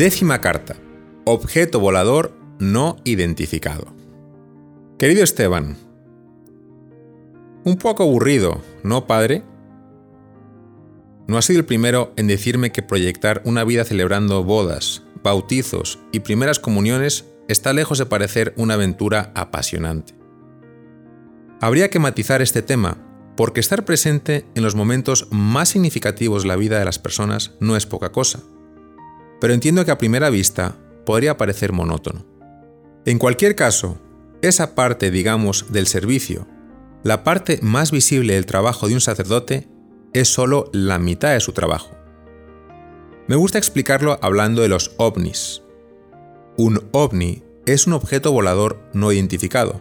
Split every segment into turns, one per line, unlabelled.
Décima carta. Objeto volador no identificado. Querido Esteban, un poco aburrido, ¿no, padre? No has sido el primero en decirme que proyectar una vida celebrando bodas, bautizos y primeras comuniones está lejos de parecer una aventura apasionante. Habría que matizar este tema, porque estar presente en los momentos más significativos de la vida de las personas no es poca cosa pero entiendo que a primera vista podría parecer monótono. En cualquier caso, esa parte, digamos, del servicio, la parte más visible del trabajo de un sacerdote, es solo la mitad de su trabajo. Me gusta explicarlo hablando de los ovnis. Un ovni es un objeto volador no identificado.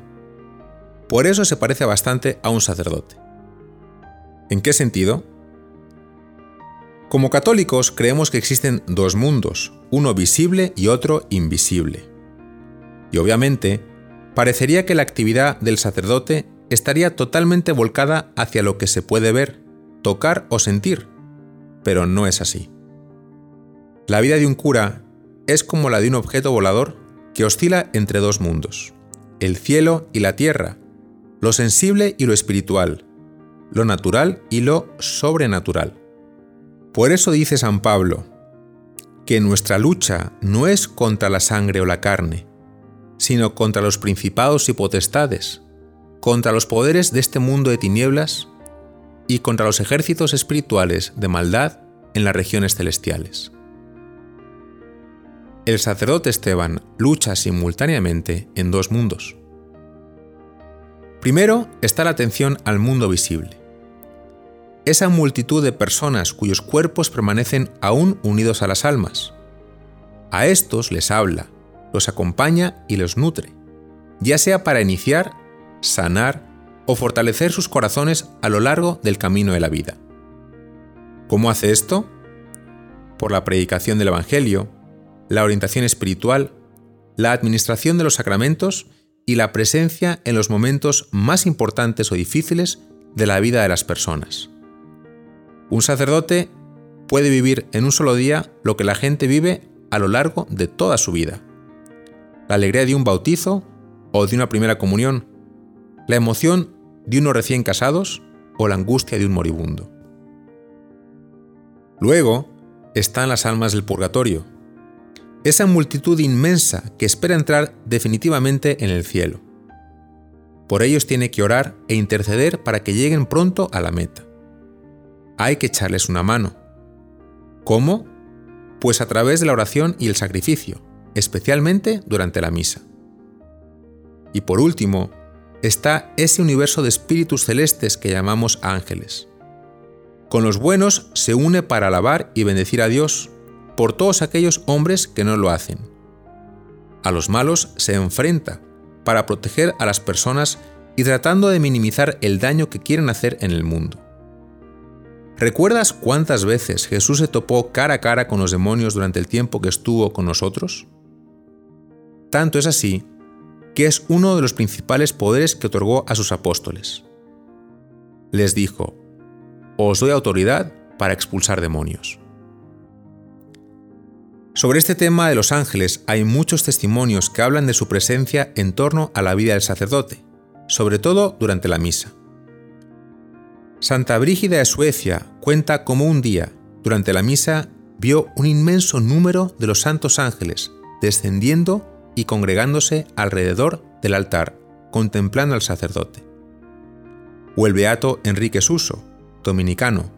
Por eso se parece bastante a un sacerdote. ¿En qué sentido? Como católicos creemos que existen dos mundos, uno visible y otro invisible. Y obviamente, parecería que la actividad del sacerdote estaría totalmente volcada hacia lo que se puede ver, tocar o sentir, pero no es así. La vida de un cura es como la de un objeto volador que oscila entre dos mundos, el cielo y la tierra, lo sensible y lo espiritual, lo natural y lo sobrenatural. Por eso dice San Pablo, que nuestra lucha no es contra la sangre o la carne, sino contra los principados y potestades, contra los poderes de este mundo de tinieblas y contra los ejércitos espirituales de maldad en las regiones celestiales. El sacerdote Esteban lucha simultáneamente en dos mundos. Primero está la atención al mundo visible esa multitud de personas cuyos cuerpos permanecen aún unidos a las almas. A estos les habla, los acompaña y los nutre, ya sea para iniciar, sanar o fortalecer sus corazones a lo largo del camino de la vida. ¿Cómo hace esto? Por la predicación del Evangelio, la orientación espiritual, la administración de los sacramentos y la presencia en los momentos más importantes o difíciles de la vida de las personas. Un sacerdote puede vivir en un solo día lo que la gente vive a lo largo de toda su vida. La alegría de un bautizo o de una primera comunión, la emoción de unos recién casados o la angustia de un moribundo. Luego están las almas del purgatorio, esa multitud inmensa que espera entrar definitivamente en el cielo. Por ellos tiene que orar e interceder para que lleguen pronto a la meta hay que echarles una mano. ¿Cómo? Pues a través de la oración y el sacrificio, especialmente durante la misa. Y por último, está ese universo de espíritus celestes que llamamos ángeles. Con los buenos se une para alabar y bendecir a Dios por todos aquellos hombres que no lo hacen. A los malos se enfrenta para proteger a las personas y tratando de minimizar el daño que quieren hacer en el mundo. ¿Recuerdas cuántas veces Jesús se topó cara a cara con los demonios durante el tiempo que estuvo con nosotros? Tanto es así que es uno de los principales poderes que otorgó a sus apóstoles. Les dijo, Os doy autoridad para expulsar demonios. Sobre este tema de los ángeles hay muchos testimonios que hablan de su presencia en torno a la vida del sacerdote, sobre todo durante la misa. Santa Brígida de Suecia cuenta cómo un día, durante la misa, vio un inmenso número de los santos ángeles descendiendo y congregándose alrededor del altar, contemplando al sacerdote. O el beato Enrique Suso, dominicano,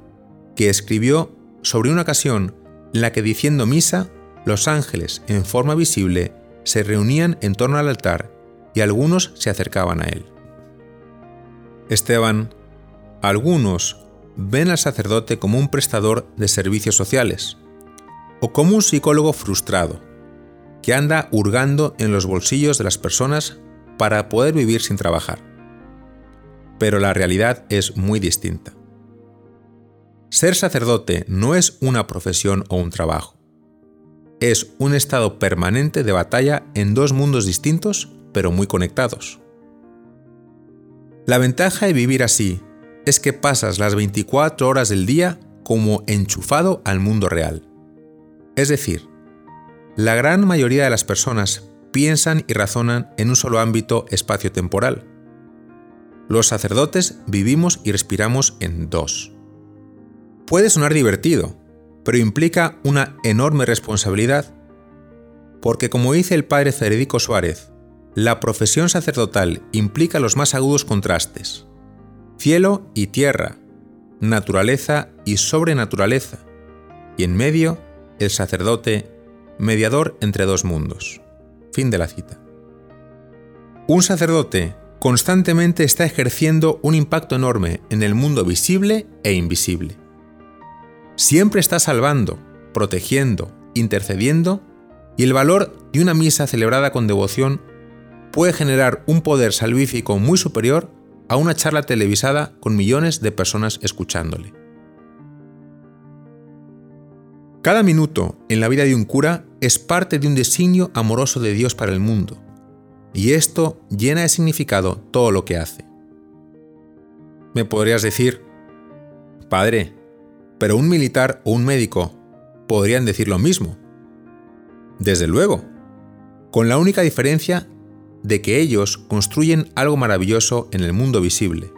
que escribió sobre una ocasión en la que diciendo misa, los ángeles en forma visible se reunían en torno al altar y algunos se acercaban a él. Esteban algunos ven al sacerdote como un prestador de servicios sociales o como un psicólogo frustrado que anda hurgando en los bolsillos de las personas para poder vivir sin trabajar. Pero la realidad es muy distinta. Ser sacerdote no es una profesión o un trabajo. Es un estado permanente de batalla en dos mundos distintos pero muy conectados. La ventaja de vivir así es que pasas las 24 horas del día como enchufado al mundo real. Es decir, La gran mayoría de las personas piensan y razonan en un solo ámbito espacio-temporal. Los sacerdotes vivimos y respiramos en dos. Puede sonar divertido, pero implica una enorme responsabilidad, porque como dice el padre Federico Suárez, la profesión sacerdotal implica los más agudos contrastes, cielo y tierra, naturaleza y sobrenaturaleza, y en medio el sacerdote, mediador entre dos mundos. Fin de la cita. Un sacerdote constantemente está ejerciendo un impacto enorme en el mundo visible e invisible. Siempre está salvando, protegiendo, intercediendo, y el valor de una misa celebrada con devoción puede generar un poder salvífico muy superior a una charla televisada con millones de personas escuchándole. Cada minuto en la vida de un cura es parte de un designio amoroso de Dios para el mundo, y esto llena de significado todo lo que hace. Me podrías decir, Padre, pero un militar o un médico podrían decir lo mismo. Desde luego, con la única diferencia de que ellos construyen algo maravilloso en el mundo visible.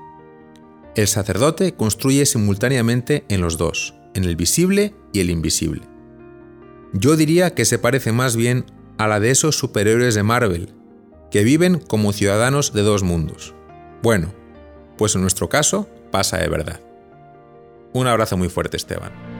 El sacerdote construye simultáneamente en los dos, en el visible y el invisible. Yo diría que se parece más bien a la de esos superiores de Marvel, que viven como ciudadanos de dos mundos. Bueno, pues en nuestro caso pasa de verdad. Un abrazo muy fuerte, Esteban.